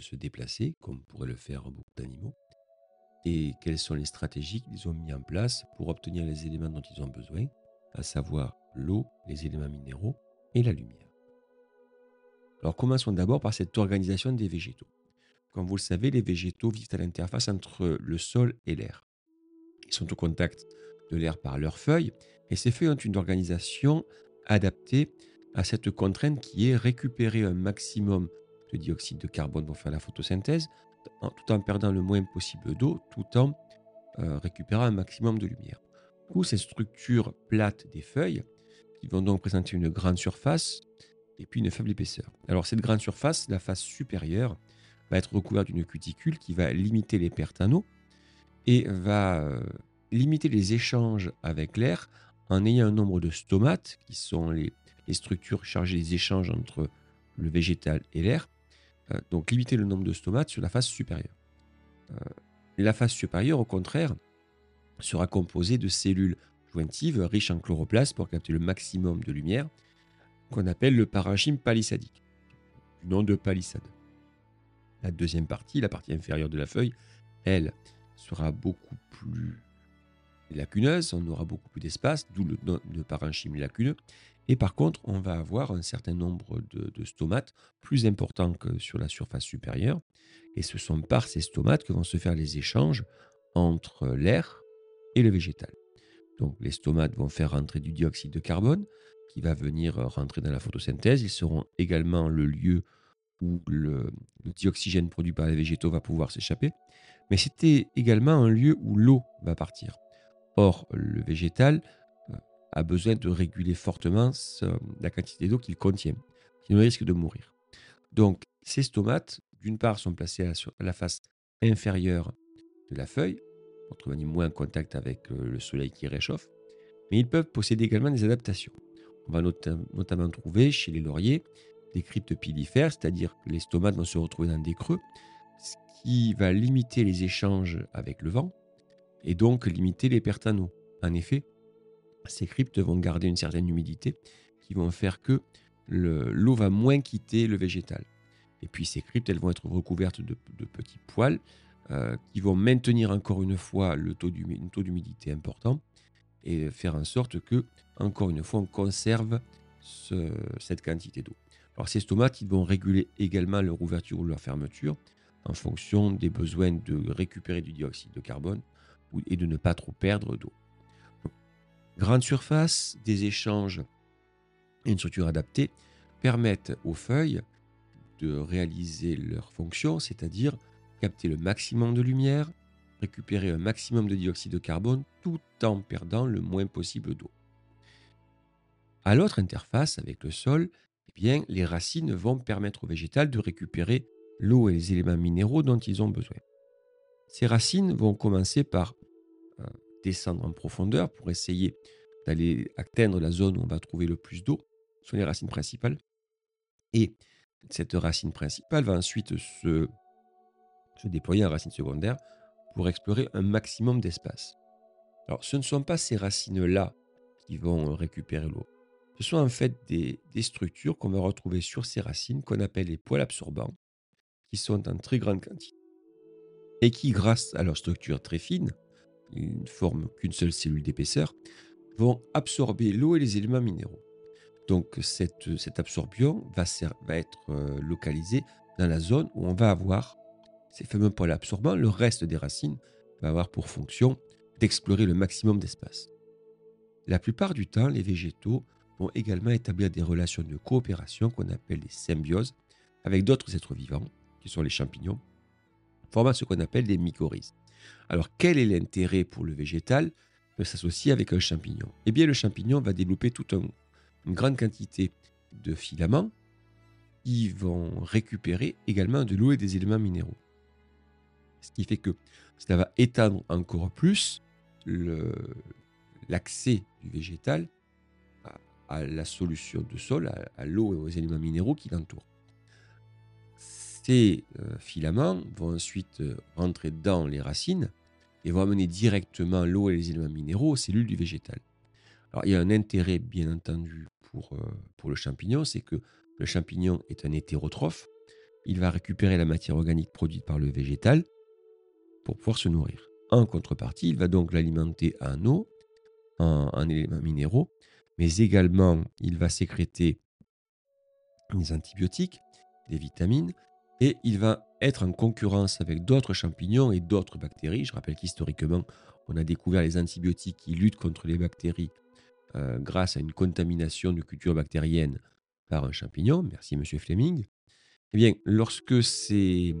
se déplacer, comme pourraient le faire beaucoup d'animaux, et quelles sont les stratégies qu'ils ont mis en place pour obtenir les éléments dont ils ont besoin, à savoir l'eau, les éléments minéraux et la lumière. Alors commençons d'abord par cette organisation des végétaux. Comme vous le savez, les végétaux vivent à l'interface entre le sol et l'air. Ils sont au contact de l'air par leurs feuilles, et ces feuilles ont une organisation adaptée à cette contrainte qui est récupérer un maximum de dioxyde de carbone pour faire la photosynthèse, tout en perdant le moins possible d'eau, tout en euh, récupérant un maximum de lumière. Du coup, ces structures plates des feuilles, qui vont donc présenter une grande surface et puis une faible épaisseur. Alors cette grande surface, la face supérieure, va être recouverte d'une cuticule qui va limiter les pertes en eau et va euh, limiter les échanges avec l'air en ayant un nombre de stomates, qui sont les, structures chargées des échanges entre le végétal et l'air. Euh, donc limiter le nombre de stomates sur la face supérieure. Euh, la face supérieure, au contraire, sera composée de cellules jointives riches en chloroplastes pour capter le maximum de lumière, qu'on appelle le parenchyme palissadique, du nom de palissade. La deuxième partie, la partie inférieure de la feuille, elle sera beaucoup plus lacuneuse, on aura beaucoup plus d'espace, d'où le nom de parenchyme lacuneux. Et par contre, on va avoir un certain nombre de, stomates plus importants que sur la surface supérieure. Et ce sont par ces stomates que vont se faire les échanges entre l'air et le végétal. Donc les stomates vont faire rentrer du dioxyde de carbone qui va venir rentrer dans la photosynthèse. Ils seront également le lieu où le, dioxygène produit par les végétaux va pouvoir s'échapper, mais c'était également un lieu où l'eau va partir. Or, le végétal a besoin de réguler fortement la quantité d'eau qu'il contient, sinon il risque de mourir. Donc, ces stomates, d'une part, sont placés à la, face inférieure de la feuille, autrement dit moins en contact avec euh, le soleil qui réchauffe, mais ils peuvent posséder également des adaptations. On va notamment trouver chez les lauriers des cryptes pilifères, c'est-à-dire que les stomates vont se retrouver dans des creux, ce qui va limiter les échanges avec le vent et donc limiter les pertes en eau. En effet, ces cryptes vont garder une certaine humidité qui vont faire que l'eau va moins quitter le végétal. Et puis ces cryptes, elles vont être recouvertes de, petits poils euh, qui vont maintenir encore une fois le taux d'humidité important et faire en sorte que, encore une fois, on conserve cette quantité d'eau. Alors ces stomates, ils vont réguler également leur ouverture ou leur fermeture en fonction des besoins de récupérer du dioxyde de carbone et de ne pas trop perdre d'eau. Grande surface, des échanges et une structure adaptée permettent aux feuilles de réaliser leur fonction, c'est-à-dire capter le maximum de lumière, récupérer un maximum de dioxyde de carbone tout en perdant le moins possible d'eau. À l'autre interface avec le sol, eh les racines vont permettre au végétal de récupérer l'eau et les éléments minéraux dont ils ont besoin. Ces racines vont commencer par descendre en profondeur pour essayer d'aller atteindre la zone où on va trouver le plus d'eau. Sont les racines principales. Et cette racine principale va ensuite se, se déployer en racine secondaire pour explorer un maximum d'espace. Alors, ce ne sont pas ces racines-là qui vont récupérer l'eau. Ce sont en fait des, structures qu'on va retrouver sur ces racines qu'on appelle les poils absorbants, qui sont en très grande quantité et qui, grâce à leur structure très fine, ils ne forment qu'une seule cellule d'épaisseur, vont absorber l'eau et les éléments minéraux. Donc cette, cette absorption va, être euh, localisée dans la zone où on va avoir ces fameux poils absorbants. Le reste des racines va avoir pour fonction d'explorer le maximum d'espace. La plupart du temps, les végétaux vont également établir des relations de coopération qu'on appelle des symbioses avec d'autres êtres vivants, qui sont les champignons, formant ce qu'on appelle des mycorhizes. Alors quel est l'intérêt pour le végétal de s'associer avec un champignon? Eh bien le champignon va développer toute une grande quantité de filaments qui vont récupérer également de l'eau et des éléments minéraux. Ce qui fait que cela va étendre encore plus l'accès du végétal à la solution de sol, à, l'eau et aux éléments minéraux qui l'entourent. Ces euh, filaments vont ensuite euh, rentrer dans les racines et vont amener directement l'eau et les éléments minéraux aux cellules du végétal. Alors il y a un intérêt bien entendu pour, euh, pour le champignon, c'est que le champignon est un hétérotrophe, il va récupérer la matière organique produite par le végétal pour pouvoir se nourrir. En contrepartie, il va donc l'alimenter en eau, en, éléments minéraux, mais également il va sécréter des antibiotiques, des vitamines, et il va être en concurrence avec d'autres champignons et d'autres bactéries. Je rappelle qu'historiquement, on a découvert les antibiotiques qui luttent contre les bactéries euh, grâce à une contamination de cultures bactériennes par un champignon. Merci, monsieur Fleming. Eh bien, lorsque ce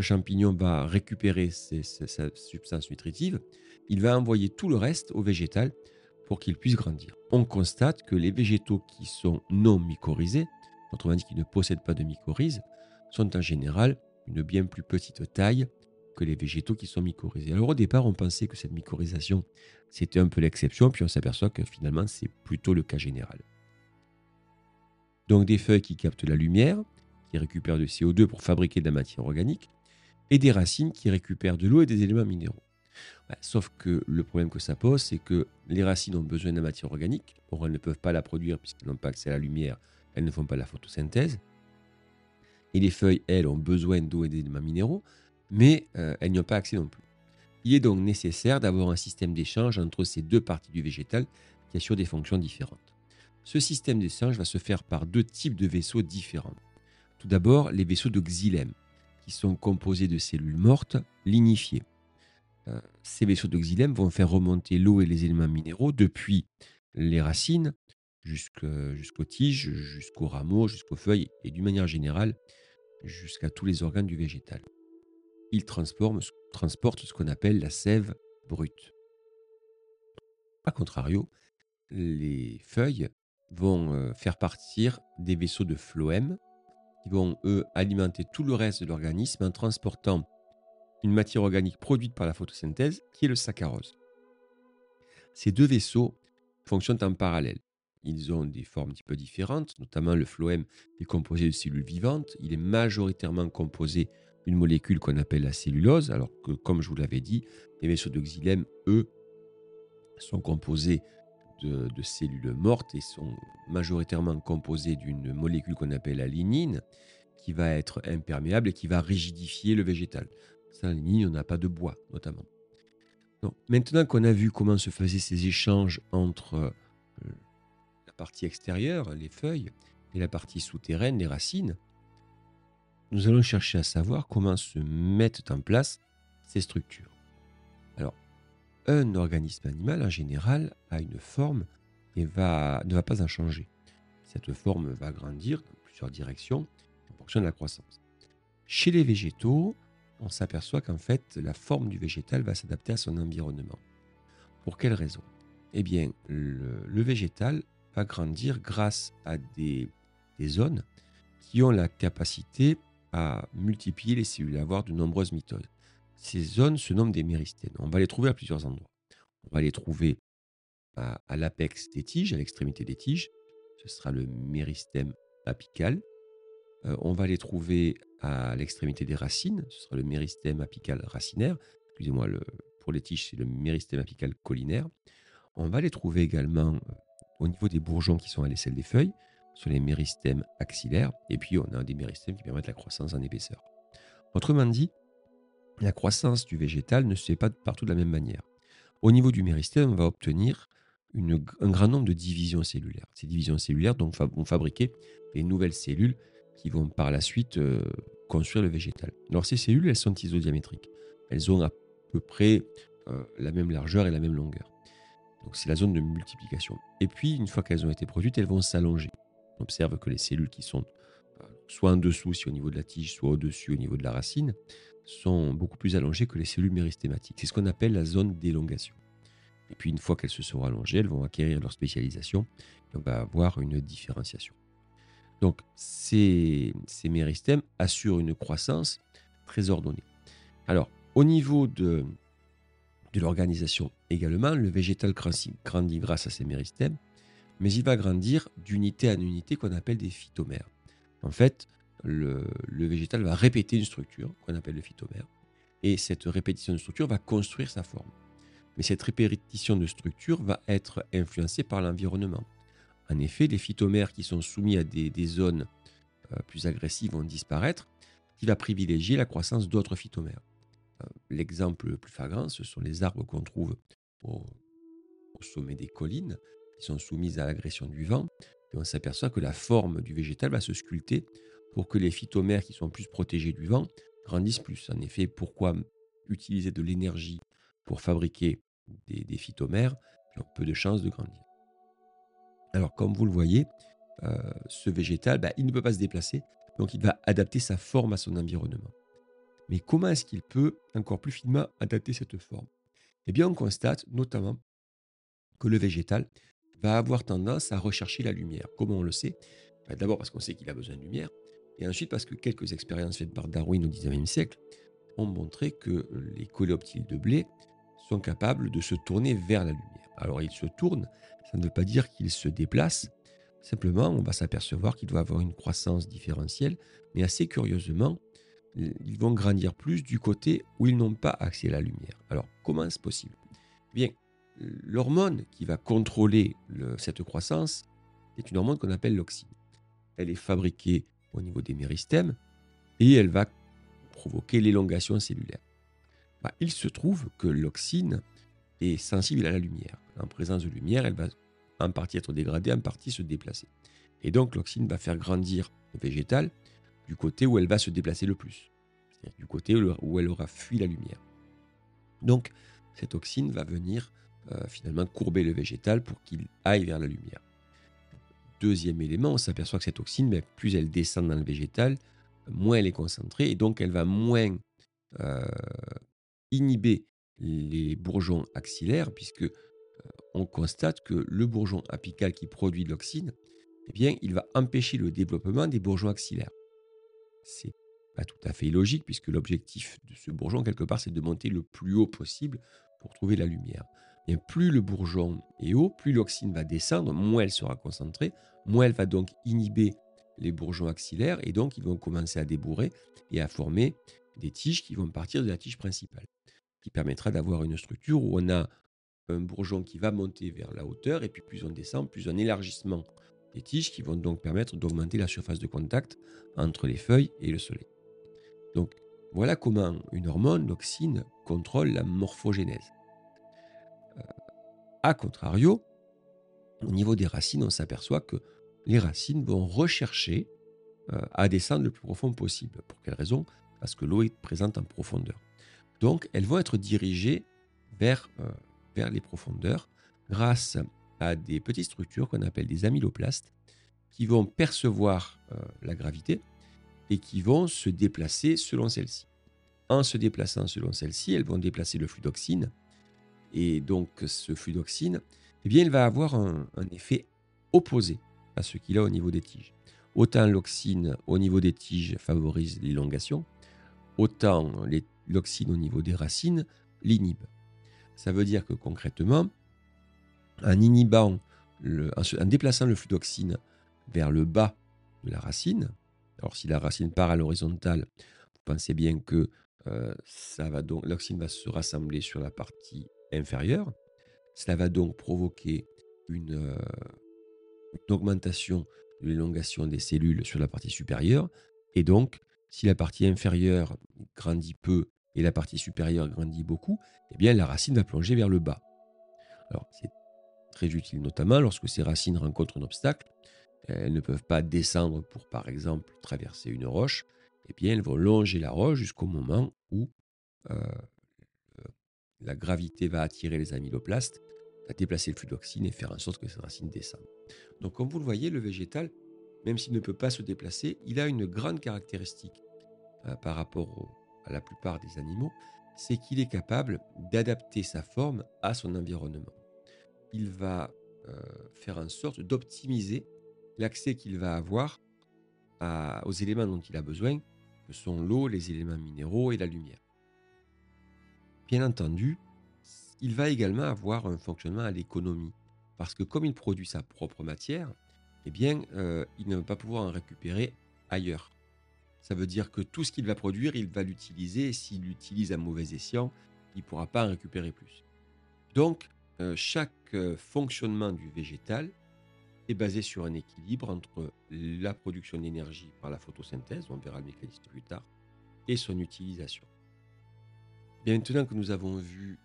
champignon va récupérer sa substance nutritive, il va envoyer tout le reste au végétal pour qu'il puisse grandir. On constate que les végétaux qui sont non mycorhizés, autrement dit qui ne possèdent pas de mycorhizes, sont en général une bien plus petite taille que les végétaux qui sont mycorhizés. Alors au départ, on pensait que cette mycorhisation, c'était un peu l'exception, puis on s'aperçoit que finalement, c'est plutôt le cas général. Donc des feuilles qui captent la lumière, qui récupèrent du CO2 pour fabriquer de la matière organique, et des racines qui récupèrent de l'eau et des éléments minéraux. sauf que le problème que ça pose, c'est que les racines ont besoin de la matière organique, or elles ne peuvent pas la produire puisqu'elles n'ont pas accès à la lumière, elles ne font pas la photosynthèse. Et les feuilles, elles, ont besoin d'eau et d'éléments minéraux, mais euh, elles n'y ont pas accès non plus. Il est donc nécessaire d'avoir un système d'échange entre ces deux parties du végétal qui assurent des fonctions différentes. Ce système d'échange va se faire par deux types de vaisseaux différents. Tout d'abord, les vaisseaux de xylème, qui sont composés de cellules mortes lignifiées. Euh, ces vaisseaux de xylème vont faire remonter l'eau et les éléments minéraux depuis les racines jusqu'aux tiges, jusqu'aux rameaux, jusqu'aux feuilles et d'une manière générale jusqu'à tous les organes du végétal. Ils transportent ce qu'on appelle la sève brute. A contrario, les feuilles vont euh, faire partir des vaisseaux de phloème qui vont, eux, alimenter tout le reste de l'organisme en transportant une matière organique produite par la photosynthèse, qui est le saccharose. Ces deux vaisseaux fonctionnent en parallèle. Ils ont des formes un petit peu différentes, notamment le phloème est composé de cellules vivantes. Il est majoritairement composé d'une molécule qu'on appelle la cellulose, alors que, comme je vous l'avais dit, les vaisseaux de xylème, eux, sont composés de, cellules mortes et sont majoritairement composés d'une molécule qu'on appelle la lignine, qui va être imperméable et qui va rigidifier le végétal. Sans lignine, on n'a pas de bois, notamment. maintenant qu'on a vu comment se faisaient ces échanges entre partie extérieure, les feuilles, et la partie souterraine, les racines, nous allons chercher à savoir comment se mettent en place ces structures. Alors, un organisme animal, en général, a une forme et va, ne va pas en changer. Cette forme va grandir dans plusieurs directions en fonction de la croissance. Chez les végétaux, on s'aperçoit qu'en fait, la forme du végétal va s'adapter à son environnement. Pour quelle raison? Eh bien, le, le végétal va grandir grâce à des, zones qui ont la capacité à multiplier les cellules, à avoir de nombreuses mitoses. Ces zones se nomment des méristèmes. On va les trouver à plusieurs endroits. On va les trouver à, l'apex des tiges, à l'extrémité des tiges. Ce sera le méristème apical. Euh, on va les trouver à l'extrémité des racines. Ce sera le méristème apical racinaire. Excusez-moi, pour les tiges, c'est le méristème apical collinaire. On va les trouver également euh, au niveau des bourgeons qui sont à l'aisselle des feuilles, sur les méristèmes axillaires, et puis on a des méristèmes qui permettent la croissance en épaisseur. Autrement dit, la croissance du végétal ne se fait pas partout de la même manière. Au niveau du méristème, on va obtenir un grand nombre de divisions cellulaires. Ces divisions cellulaires vont fabriquer des nouvelles cellules qui vont par la suite euh, construire le végétal. Alors ces cellules, elles sont isodiamétriques. Elles ont à peu près euh, la même largeur et la même longueur. C'est la zone de multiplication. Et puis, une fois qu'elles ont été produites, elles vont s'allonger. On observe que les cellules qui sont euh, soit en dessous, si au niveau de la tige, soit au-dessus, au niveau de la racine, sont beaucoup plus allongées que les cellules méristématiques. C'est ce qu'on appelle la zone d'élongation. Et puis, une fois qu'elles se seront allongées, elles vont acquérir leur spécialisation et on va avoir une différenciation. Donc, ces méristèmes assurent une croissance très ordonnée. Alors, au niveau de, de l'organisation également, le végétal grandit grâce à ses méristèmes, mais il va grandir d'unité en unité qu'on appelle des phytomères. En fait, le, végétal va répéter une structure qu'on appelle le phytomère, et cette répétition de structure va construire sa forme. Mais cette répétition de structure va être influencée par l'environnement. En effet, les phytomères qui sont soumis à des, zones euh, plus agressives vont disparaître, qui va privilégier la croissance d'autres phytomères. Euh, l'exemple le plus flagrant, ce sont les arbres qu'on trouve au, sommet des collines, qui sont soumises à l'agression du vent. On s'aperçoit que la forme du végétal va se sculpter pour que les phytomères qui sont plus protégés du vent grandissent plus. En effet, pourquoi utiliser de l'énergie pour fabriquer des, phytomères? Qui ont peu de chances de grandir Alors, comme vous le voyez, euh, ce végétal, bah, il ne peut pas se déplacer, donc il va adapter sa forme à son environnement. Mais comment est-ce qu'il peut encore plus finement adapter cette forme? Eh bien, on constate notamment que le végétal va avoir tendance à rechercher la lumière. Comment on le sait? Ben, D'abord parce qu'on sait qu'il a besoin de lumière, et ensuite parce que quelques expériences faites par Darwin au XIXe siècle ont montré que les coléoptiles de blé sont capables de se tourner vers la lumière. Alors ils se tournent, ça ne veut pas dire qu'ils se déplacent, simplement on va s'apercevoir qu'ils doivent avoir une croissance différentielle, mais assez curieusement, ils vont grandir plus du côté où ils n'ont pas accès à la lumière. Alors, comment est-ce possible? Bien, l'hormone qui va contrôler cette croissance est une hormone qu'on appelle l'oxine. Elle est fabriquée au niveau des méristèmes et elle va provoquer l'élongation cellulaire. Bah, il se trouve que l'oxine est sensible à la lumière. En présence de lumière, elle va en partie être dégradée, en partie se déplacer. Et donc l'oxine va faire grandir le végétal du côté où elle va se déplacer le plus, c'est-à-dire du côté où elle aura fui la lumière. Donc, cette toxine va venir euh, finalement courber le végétal pour qu'il aille vers la lumière. Deuxième élément, on s'aperçoit que cette toxine, mais plus elle descend dans le végétal, moins elle est concentrée, et donc elle va moins euh, inhiber les bourgeons axillaires, puisque euh, on constate que le bourgeon apical qui produit l'oxine, eh bien, il va empêcher le développement des bourgeons axillaires c'est pas tout à fait illogique puisque l'objectif de ce bourgeon, quelque part, c'est de monter le plus haut possible pour trouver la lumière. Bien, plus le bourgeon est haut, plus l'oxyne va descendre, moins elle sera concentrée, moins elle va donc inhiber les bourgeons axillaires et donc ils vont commencer à débourrer et à former des tiges qui vont partir de la tige principale, qui permettra d'avoir une structure où on a un bourgeon qui va monter vers la hauteur et puis plus on descend, plus un élargissement des tiges qui vont donc permettre d'augmenter la surface de contact entre les feuilles et le soleil. Donc voilà comment une hormone, l'oxine, contrôle la morphogénèse. Euh, a contrario, au niveau des racines, on s'aperçoit que les racines vont rechercher euh, à descendre le plus profond possible. Pour quelle raison? Parce que l'eau est présente en profondeur. Donc elles vont être dirigées vers, euh, les profondeurs grâce à des petites structures qu'on appelle des amyloplastes qui vont percevoir euh, la gravité et qui vont se déplacer selon celle-ci. En se déplaçant selon celle-ci, elles vont déplacer le flux d'oxine. Et donc ce flux d'oxine, eh bien, il va avoir un, effet opposé à ce qu'il a au niveau des tiges. Autant l'oxine au niveau des tiges favorise l'élongation, autant l'oxine au niveau des racines l'inhibe. Ça veut dire que concrètement, en inhibant, en, déplaçant le flux d'oxine vers le bas de la racine, alors si la racine part à l'horizontale, vous pensez bien que euh, ça va donc l'oxyne va se rassembler sur la partie inférieure. Cela va donc provoquer une, euh, une augmentation de l'élongation des cellules sur la partie supérieure. Et donc, si la partie inférieure grandit peu et la partie supérieure grandit beaucoup, eh bien la racine va plonger vers le bas. Alors, c'est très utile notamment lorsque ces racines rencontrent un obstacle. Elles ne peuvent pas descendre pour, par exemple, traverser une roche. Eh bien, elles vont longer la roche jusqu'au moment où euh, la gravité va attirer les amyloplastes, va déplacer le flux d'oxyne et faire en sorte que ces racines descendent. Donc, comme vous le voyez, le végétal, même s'il ne peut pas se déplacer, il a une grande caractéristique euh, par rapport à la plupart des animaux, c'est qu'il est capable d'adapter sa forme à son environnement il va euh, faire en sorte d'optimiser l'accès qu'il va avoir aux éléments dont il a besoin, que sont l'eau, les éléments minéraux et la lumière. Bien entendu, il va également avoir un fonctionnement à l'économie, parce que comme il produit sa propre matière, eh bien, euh, il ne va pas pouvoir en récupérer ailleurs. Ça veut dire que tout ce qu'il va produire, il va l'utiliser, et s'il l'utilise à mauvais escient, il ne pourra pas en récupérer plus. Donc, euh, chaque fonctionnement du végétal est basé sur un équilibre entre la production d'énergie par la photosynthèse, on verra le mécanisme plus tard, et son utilisation. maintenant que nous avons vu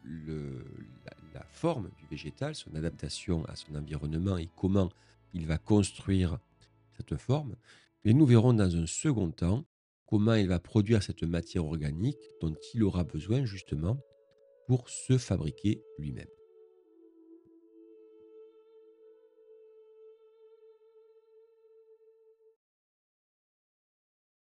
la, forme du végétal, son adaptation à son environnement et comment il va construire cette forme, et nous verrons dans un second temps comment il va produire cette matière organique dont il aura besoin justement pour se fabriquer lui-même.